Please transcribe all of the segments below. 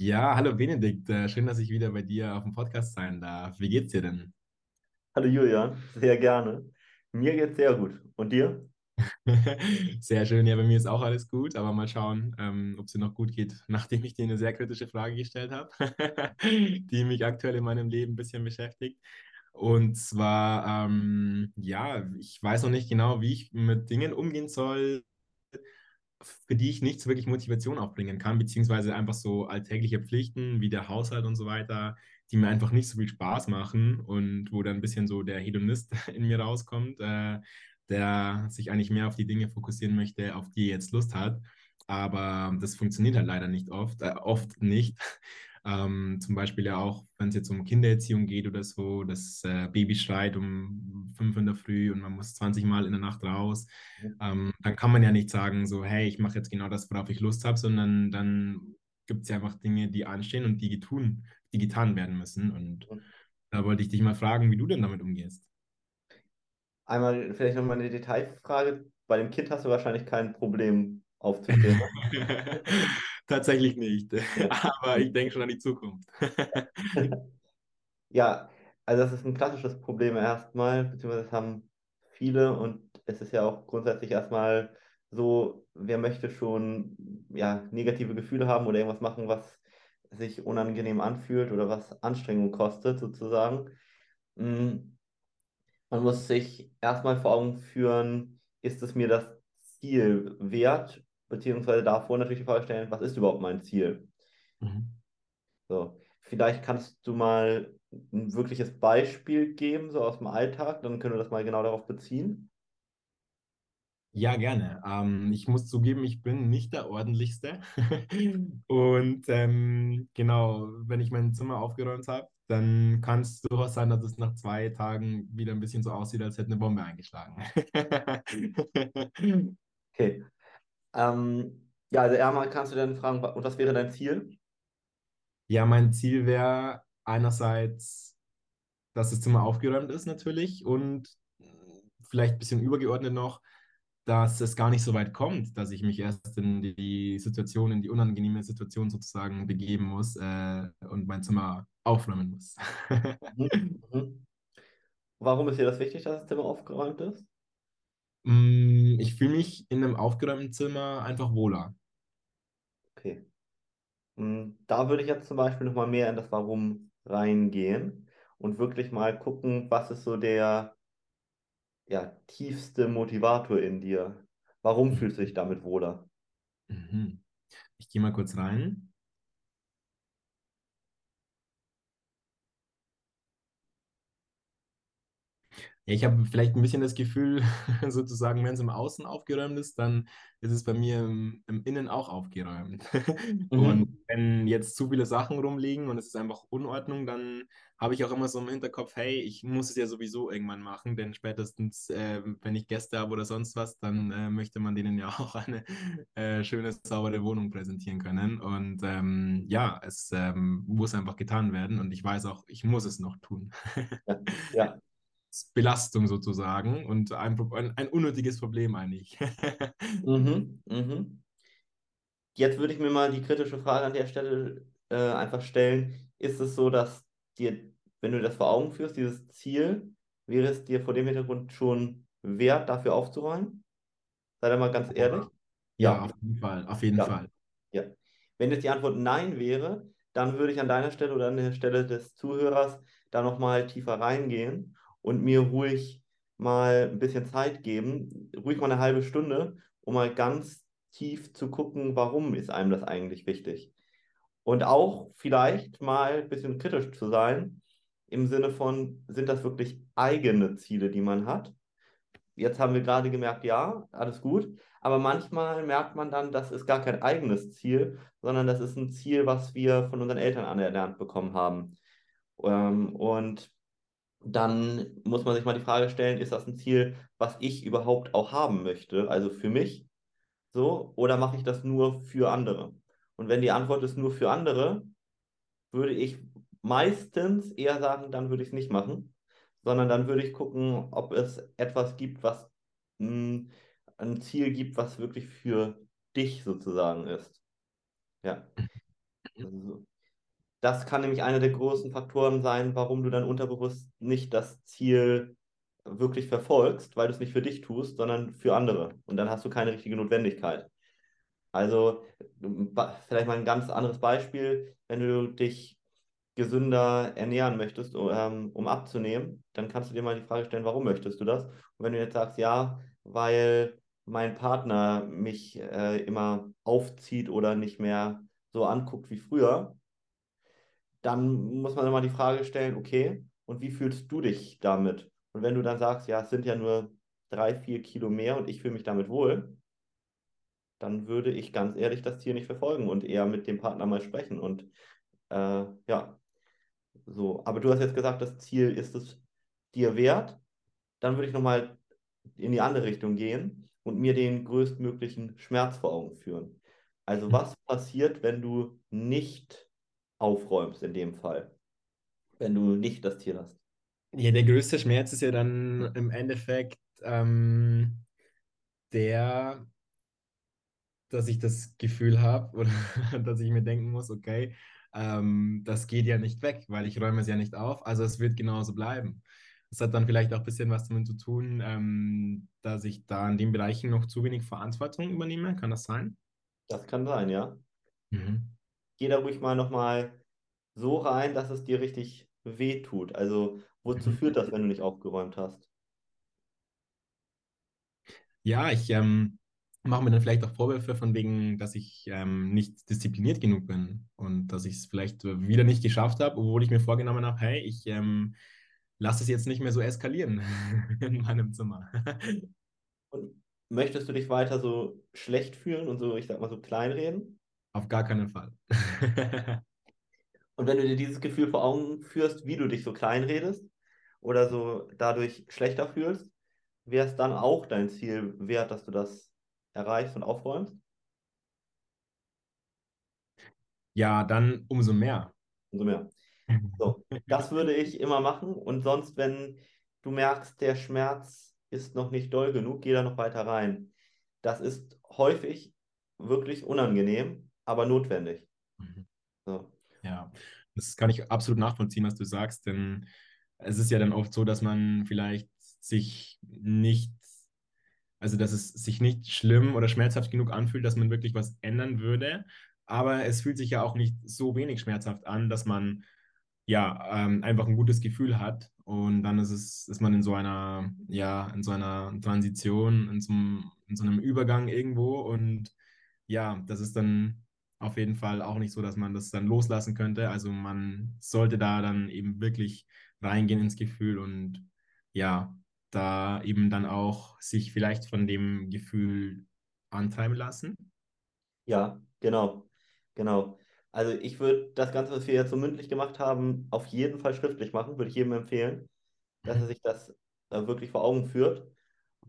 Ja, hallo Benedikt, Äh, schön, dass ich wieder bei dir auf dem Podcast sein darf. Wie geht's dir denn? Hallo Julian, sehr gerne. Mir geht's sehr gut. Und dir? Sehr schön, ja, bei mir ist auch alles gut, aber mal schauen, ähm, ob es dir noch gut geht, nachdem ich dir eine sehr kritische Frage gestellt habe, die mich aktuell in meinem Leben ein bisschen beschäftigt. Und zwar, ähm, ja, ich weiß noch nicht genau, wie ich mit Dingen umgehen soll, für die ich nicht so wirklich Motivation aufbringen kann, beziehungsweise einfach so alltägliche Pflichten wie der Haushalt und so weiter, die mir einfach nicht so viel Spaß machen und wo dann ein bisschen so der Hedonist in mir rauskommt, äh, der sich eigentlich mehr auf die Dinge fokussieren möchte, auf die er jetzt Lust hat. Aber das funktioniert halt leider nicht oft, äh, oft nicht. Ähm, zum Beispiel ja auch, wenn es jetzt um Kindererziehung geht oder so, das äh, Baby schreit um fünf in der Früh und man muss 20 Mal in der Nacht raus ähm, dann kann man ja nicht sagen, so, hey, ich mache jetzt genau das, worauf ich Lust habe, sondern dann gibt es ja einfach Dinge, die anstehen und die, getun, die getan werden müssen. Und da wollte ich dich mal fragen, wie du denn damit umgehst. Einmal vielleicht nochmal eine Detailfrage. Bei dem Kind hast du wahrscheinlich kein Problem aufzustehen. Tatsächlich nicht, aber ich denke schon an die Zukunft. Ja, also das ist ein klassisches Problem erstmal, beziehungsweise das haben viele und es ist ja auch grundsätzlich erstmal so, wer möchte schon ja, negative Gefühle haben oder irgendwas machen, was sich unangenehm anfühlt oder was Anstrengung kostet, sozusagen. Mm, Man muss sich erstmal vor Augen führen, ist es mir das Ziel wert, beziehungsweise davor natürlich die Frage stellen, was ist überhaupt mein Ziel? Mhm. So, vielleicht kannst du mal ein wirkliches Beispiel geben, so aus dem Alltag, dann können wir das mal genau darauf beziehen. Ja, gerne. Ähm, ich muss zugeben, ich bin nicht der Ordentlichste. Und ähm, genau, wenn ich mein Zimmer aufgeräumt habe, dann kann es durchaus sein, dass es nach zwei Tagen wieder ein bisschen so aussieht, als hätte eine Bombe eingeschlagen. Okay. Ähm, ja, also einmal kannst du dann fragen, und was wäre dein Ziel? Ja, mein Ziel wäre einerseits, dass das Zimmer aufgeräumt ist natürlich und vielleicht ein bisschen übergeordnet noch, dass es gar nicht so weit kommt, dass ich mich erst in die Situation, in die unangenehme Situation sozusagen begeben muss äh, und mein Zimmer aufräumen muss. Mhm. Mhm. Warum ist dir das wichtig, dass das Zimmer aufgeräumt ist? Mm, Ich fühle mich in einem aufgeräumten Zimmer einfach wohler. Okay. Mm, Da würde ich jetzt zum Beispiel nochmal mehr in das Warum reingehen und wirklich mal gucken, was ist so der ja, tiefste Motivator in dir? Warum fühlst du dich damit wohler? Mhm. Ich gehe mal kurz rein. Ja, ich habe vielleicht ein bisschen das Gefühl, sozusagen, wenn es im Außen aufgeräumt ist, dann ist es bei mir im, im Innen auch aufgeräumt. Und Mhm. wenn jetzt zu viele Sachen rumliegen und es ist einfach Unordnung, dann habe ich auch immer so im Hinterkopf, hey, ich muss es ja sowieso irgendwann machen, denn spätestens, äh, wenn ich Gäste habe oder sonst was, dann äh, möchte man denen ja auch eine äh, schöne, saubere Wohnung präsentieren können. Und ähm, ja, es ähm, muss einfach getan werden und ich weiß auch, ich muss es noch tun. Ja, ja. Belastung sozusagen und ein, ein, ein unnötiges Problem eigentlich. Mhm. Mhm. Jetzt würde ich mir mal die kritische Frage an der Stelle äh, einfach stellen. Ist es so, dass dir, wenn du das vor Augen führst, dieses Ziel, wäre es dir vor dem Hintergrund schon wert, dafür aufzuräumen? Sei da mal ganz ehrlich. Ja, Ja, auf jeden Fall, auf jeden ja, Fall. ja. Wenn jetzt die Antwort Nein wäre, dann würde ich an deiner Stelle oder an der Stelle des Zuhörers da nochmal tiefer reingehen und mir ruhig mal ein bisschen Zeit geben, ruhig mal eine halbe Stunde, um mal ganz tief zu gucken, warum ist einem das eigentlich wichtig. Und auch vielleicht mal ein bisschen kritisch zu sein, im Sinne von, sind das wirklich eigene Ziele, die man hat? Jetzt haben wir gerade gemerkt, ja, alles gut. Aber manchmal merkt man dann, das ist gar kein eigenes Ziel, sondern das ist ein Ziel, was wir von unseren Eltern anerlernt bekommen haben. Ähm, und dann muss man sich mal die Frage stellen, ist das ein Ziel, was ich überhaupt auch haben möchte? Also für mich so, oder mache ich das nur für andere? Und wenn die Antwort ist nur für andere, würde ich meistens eher sagen, dann würde ich es nicht machen, sondern dann würde ich gucken, ob es etwas gibt, was mh, ein Ziel gibt, was wirklich für dich sozusagen ist. Ja. Also, das kann nämlich einer der großen Faktoren sein, warum du dann unterbewusst nicht das Ziel wirklich verfolgst, weil du es nicht für dich tust, sondern für andere. Und dann hast du keine richtige Notwendigkeit. Also vielleicht mal ein ganz anderes Beispiel, wenn du dich gesünder ernähren möchtest, um, um abzunehmen, dann kannst du dir mal die Frage stellen, warum möchtest du das? Und wenn du jetzt sagst, ja, weil mein Partner mich äh, immer aufzieht oder nicht mehr so anguckt wie früher, dann muss man immer die Frage stellen, okay, und wie fühlst du dich damit? Und wenn du dann sagst, ja, es sind ja nur drei, vier Kilo mehr und ich fühle mich damit wohl, dann würde ich ganz ehrlich das Ziel nicht verfolgen und eher mit dem Partner mal sprechen. Und äh, ja, so. Aber du hast jetzt gesagt, das Ziel ist es dir wert. Dann würde ich nochmal in die andere Richtung gehen und mir den größtmöglichen Schmerz vor Augen führen. Also was passiert, wenn du nicht aufräumst in dem Fall, wenn du nicht das Ziel hast? Ja, der größte Schmerz ist ja dann im Endeffekt ähm, der, dass ich das Gefühl habe oder dass ich mir denken muss, okay, ähm, das geht ja nicht weg, weil ich räume es ja nicht auf, also es wird genauso bleiben. Das hat dann vielleicht auch ein bisschen was damit zu tun, ähm, dass ich da in den Bereichen noch zu wenig Verantwortung übernehme. Kann das sein? Das kann sein, ja. Mhm. Geh da ruhig mal nochmal so rein, dass es dir richtig weh tut. Also, wozu mhm. führt das, wenn du nicht aufgeräumt hast? Ja, ich ähm, mache mir dann vielleicht auch Vorwürfe von wegen, dass ich ähm, nicht diszipliniert genug bin und dass ich es vielleicht wieder nicht geschafft habe, obwohl ich mir vorgenommen habe, hey, ich ähm, lasse es jetzt nicht mehr so eskalieren in meinem Zimmer. und möchtest du dich weiter so schlecht fühlen und so, ich sag mal so kleinreden? Auf gar keinen Fall. und wenn du dir dieses Gefühl vor Augen führst, wie du dich so kleinredest oder so dadurch schlechter fühlst, wäre es dann auch dein Ziel wert, dass du das erreichst und aufräumst? Ja, dann umso mehr. Umso mehr. So, das würde ich immer machen. Und sonst, wenn du merkst, der Schmerz ist noch nicht doll genug, geh da noch weiter rein. Das ist häufig wirklich unangenehm, aber notwendig. Mhm. So. Ja, das kann ich absolut nachvollziehen, was du sagst, denn es ist ja dann oft so, dass man vielleicht sich nicht also, dass es sich nicht schlimm oder schmerzhaft genug anfühlt, dass man wirklich was ändern würde. Aber es fühlt sich ja auch nicht so wenig schmerzhaft an, dass man ja ähm, einfach ein gutes Gefühl hat. Und dann ist es, ist man in so einer, ja, in so einer Transition, in so, einem, in so einem Übergang irgendwo. Und ja, das ist dann auf jeden Fall auch nicht so, dass man das dann loslassen könnte. Also man sollte da dann eben wirklich reingehen ins Gefühl und ja, da eben dann auch sich vielleicht von dem Gefühl antreiben lassen? Ja, genau, genau. Also ich würde das Ganze, was wir jetzt so mündlich gemacht haben, auf jeden Fall schriftlich machen, würde ich jedem empfehlen, dass er mhm. sich das äh, wirklich vor Augen führt.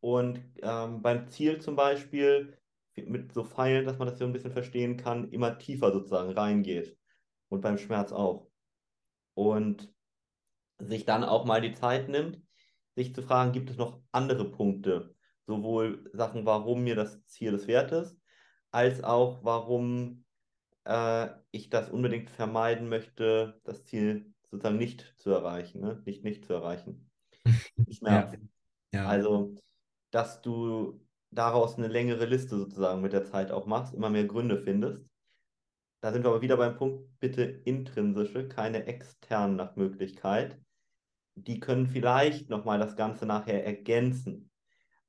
Und ähm, beim Ziel zum Beispiel mit so Pfeilen, dass man das so ein bisschen verstehen kann, immer tiefer sozusagen reingeht. Und beim Schmerz auch. Und sich dann auch mal die Zeit nimmt, sich zu fragen, gibt es noch andere Punkte? Sowohl Sachen, warum mir das Ziel des Wertes, als auch warum äh, ich das unbedingt vermeiden möchte, das Ziel sozusagen nicht zu erreichen, ne? nicht nicht zu erreichen. Schmerz. Ja. Ja. Also, dass du daraus eine längere Liste sozusagen mit der Zeit auch machst, immer mehr Gründe findest. Da sind wir aber wieder beim Punkt, bitte intrinsische, keine externen nach Möglichkeit die können vielleicht nochmal das Ganze nachher ergänzen.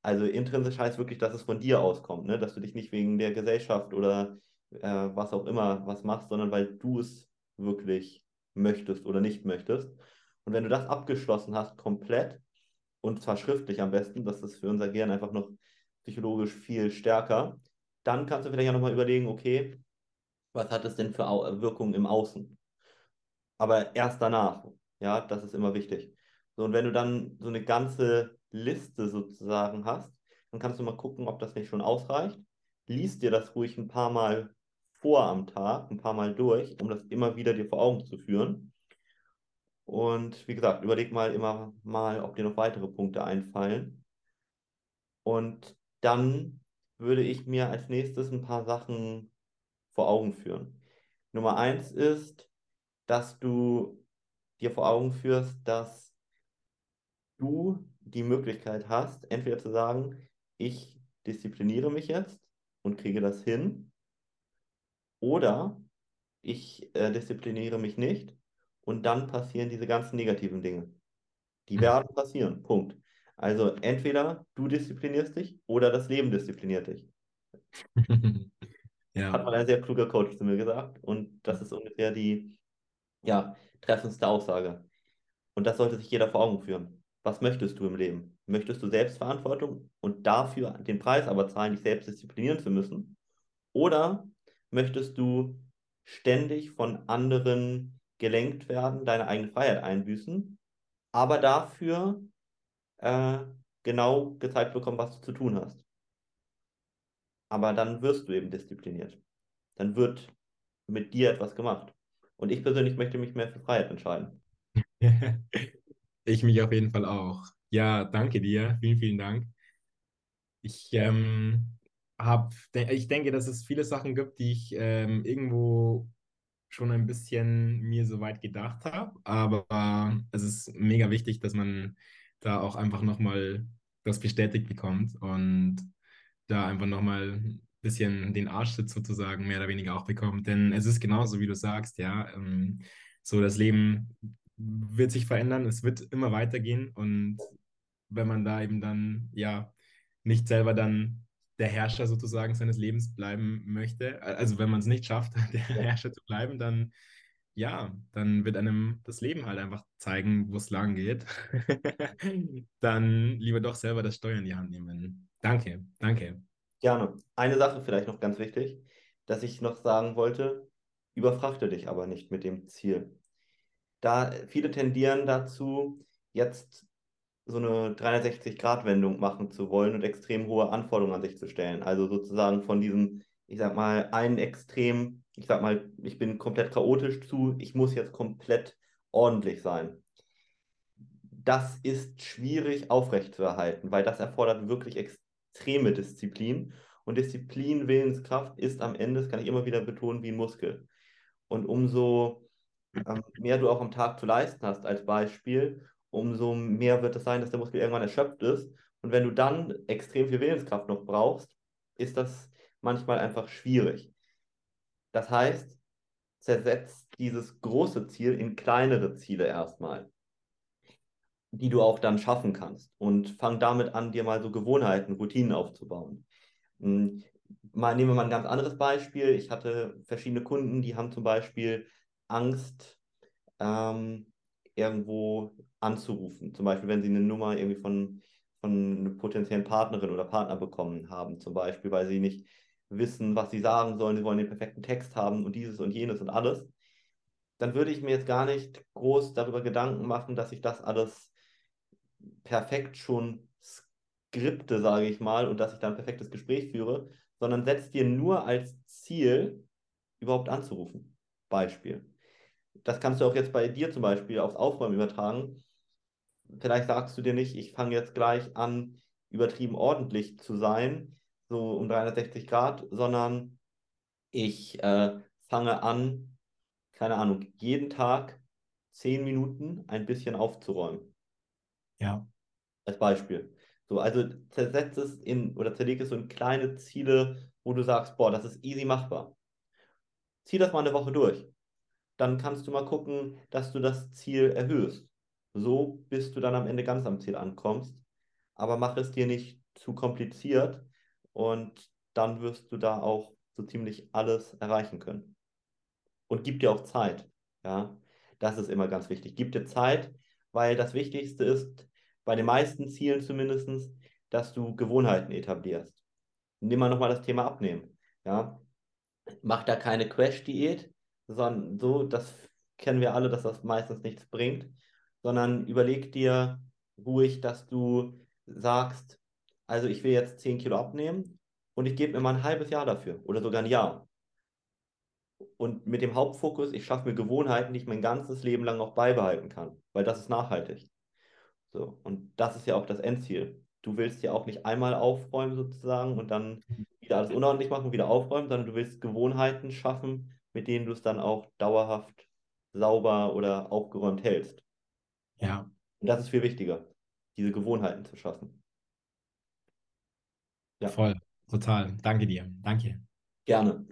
Also intrinsisch heißt wirklich, dass es von dir auskommt, ne? dass du dich nicht wegen der Gesellschaft oder äh, was auch immer was machst, sondern weil du es wirklich möchtest oder nicht möchtest. Und wenn du das abgeschlossen hast, komplett, und zwar schriftlich am besten, das ist für unser Gehirn einfach noch psychologisch viel stärker, dann kannst du vielleicht auch nochmal überlegen, okay, was hat es denn für Wirkungen im Außen? Aber erst danach, ja, das ist immer wichtig. So, und wenn du dann so eine ganze Liste sozusagen hast, dann kannst du mal gucken, ob das nicht schon ausreicht. Lies dir das ruhig ein paar Mal vor am Tag, ein paar Mal durch, um das immer wieder dir vor Augen zu führen. Und wie gesagt, überleg mal immer mal, ob dir noch weitere Punkte einfallen. Und dann würde ich mir als nächstes ein paar Sachen vor Augen führen. Nummer eins ist, dass du dir vor Augen führst, dass du die Möglichkeit hast, entweder zu sagen, ich diszipliniere mich jetzt und kriege das hin, oder ich äh, diszipliniere mich nicht und dann passieren diese ganzen negativen Dinge. Die werden passieren, Punkt. Also entweder du disziplinierst dich oder das Leben diszipliniert dich. Ja. Hat mal ein sehr kluger Coach zu mir gesagt. Und das ist ungefähr die ja, treffendste Aussage. Und das sollte sich jeder vor Augen führen. Was möchtest du im Leben? Möchtest du Selbstverantwortung und dafür den Preis aber zahlen, dich selbst disziplinieren zu müssen? Oder möchtest du ständig von anderen gelenkt werden, deine eigene Freiheit einbüßen, aber dafür äh, genau gezeigt bekommen, was du zu tun hast? Aber dann wirst du eben diszipliniert. Dann wird mit dir etwas gemacht. Und ich persönlich möchte mich mehr für Freiheit entscheiden. Ich mich auf jeden Fall auch. Ja, danke dir. Vielen, vielen Dank. Ich ähm, hab, de ich denke, dass es viele Sachen gibt, die ich ähm, irgendwo schon ein bisschen mir so weit gedacht habe. Aber es ist mega wichtig, dass man da auch einfach nochmal das bestätigt bekommt und da einfach nochmal ein bisschen den Arschtritt sozusagen mehr oder weniger auch bekommt. Denn es ist genauso, wie du sagst, ja, ähm, so das Leben wird sich verändern, es wird immer weitergehen und wenn man da eben dann, ja, nicht selber dann der Herrscher sozusagen seines Lebens bleiben möchte, also wenn man es nicht schafft, der Herrscher zu bleiben, dann ja, dann wird einem das Leben halt einfach zeigen, wo es lang geht. dann lieber doch selber das Steuer in die Hand nehmen. Danke, danke. Gerne. Eine Sache vielleicht noch ganz wichtig, dass ich noch sagen wollte, überfrachte dich aber nicht mit dem Ziel. Da viele tendieren dazu, jetzt so eine 360-Grad-Wendung machen zu wollen und extrem hohe Anforderungen an sich zu stellen. Also sozusagen von diesem, ich sag mal, einen Extrem, ich sag mal, ich bin komplett chaotisch zu, ich muss jetzt komplett ordentlich sein. Das ist schwierig aufrechtzuerhalten, weil das erfordert wirklich extreme Disziplin. Und Disziplin, Willenskraft ist am Ende, das kann ich immer wieder betonen, wie ein Muskel. Und umso ähm, mehr du auch am Tag zu leisten hast, als Beispiel, umso mehr wird es sein, dass der Muskel irgendwann erschöpft ist. Und wenn du dann extrem viel Willenskraft noch brauchst, ist das manchmal einfach schwierig. Das heißt, zersetzt dieses große Ziel in kleinere Ziele erstmal, die du auch dann schaffen kannst. Und fang damit an, dir mal so Gewohnheiten, Routinen aufzubauen. Hm, mal nehmen wir mal ein ganz anderes Beispiel. Ich hatte verschiedene Kunden, die haben zum Beispiel Angst, ähm, irgendwo anzurufen. Zum Beispiel, wenn sie eine Nummer irgendwie von, von einer potenziellen Partnerin oder Partner bekommen haben, zum Beispiel, weil sie nicht wissen, was sie sagen sollen, sie wollen den perfekten Text haben und dieses und jenes und alles, dann würde ich mir jetzt gar nicht groß darüber Gedanken machen, dass ich das alles perfekt schon skripte, sage ich mal, und dass ich dann ein perfektes Gespräch führe, sondern setzt dir nur als Ziel, überhaupt anzurufen. Beispiel das kannst du auch jetzt bei dir zum Beispiel aufs Aufräumen übertragen. Vielleicht sagst du dir nicht, ich fange jetzt gleich an, übertrieben ordentlich zu sein, so um 360 Grad, sondern ich äh, fange an, keine Ahnung, jeden Tag zehn Minuten ein bisschen aufzuräumen. Ja. Als Beispiel. So, also zersetzt es in oder zerleg es so in kleine Ziele, wo du sagst, boah, das ist easy machbar. Zieh das mal eine Woche durch dann kannst du mal gucken, dass du das Ziel erhöhst. So bis du dann am Ende ganz am Ziel ankommst. Aber mach es dir nicht zu kompliziert und dann wirst du da auch so ziemlich alles erreichen können. Und gib dir auch Zeit. Ja, das ist immer ganz wichtig. Gib dir Zeit, weil das Wichtigste ist, bei den meisten Zielen zumindest, dass du Gewohnheiten etablierst. Nimm mal nochmal das Thema Abnehmen. Ja, mach da keine Crash-Diät, sondern so, das kennen wir alle, dass das meistens nichts bringt, sondern überleg dir ruhig, dass du sagst, also ich will jetzt 10 Kilo abnehmen und ich gebe mir mal ein halbes Jahr dafür oder sogar ein Jahr. Und mit dem Hauptfokus, ich schaffe mir Gewohnheiten, die ich mein ganzes Leben lang auch beibehalten kann, weil das ist nachhaltig. So, und das ist ja auch das Endziel. Du willst ja auch nicht einmal aufräumen sozusagen und dann wieder alles unordentlich machen, wieder aufräumen, sondern du willst Gewohnheiten schaffen, mit denen du es dann auch dauerhaft sauber oder aufgeräumt hältst. Ja. Und das ist viel wichtiger, diese Gewohnheiten zu schaffen. Ja. Voll, total. Danke dir. Danke. Gerne.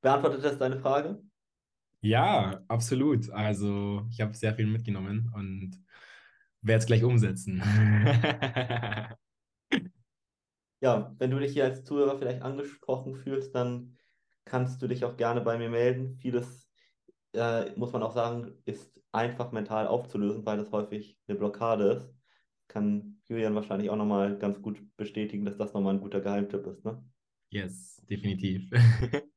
Beantwortet das deine Frage? Ja, absolut. Also ich habe sehr viel mitgenommen und werde es gleich umsetzen. ja, wenn du dich hier als Zuhörer vielleicht angesprochen fühlst, dann kannst du dich auch gerne bei mir melden. Vieles, äh, muss man auch sagen, ist einfach mental aufzulösen, weil das häufig eine Blockade ist. Kann Julian wahrscheinlich auch nochmal ganz gut bestätigen, dass das nochmal ein guter Geheimtipp ist, ne? Yes, definitiv.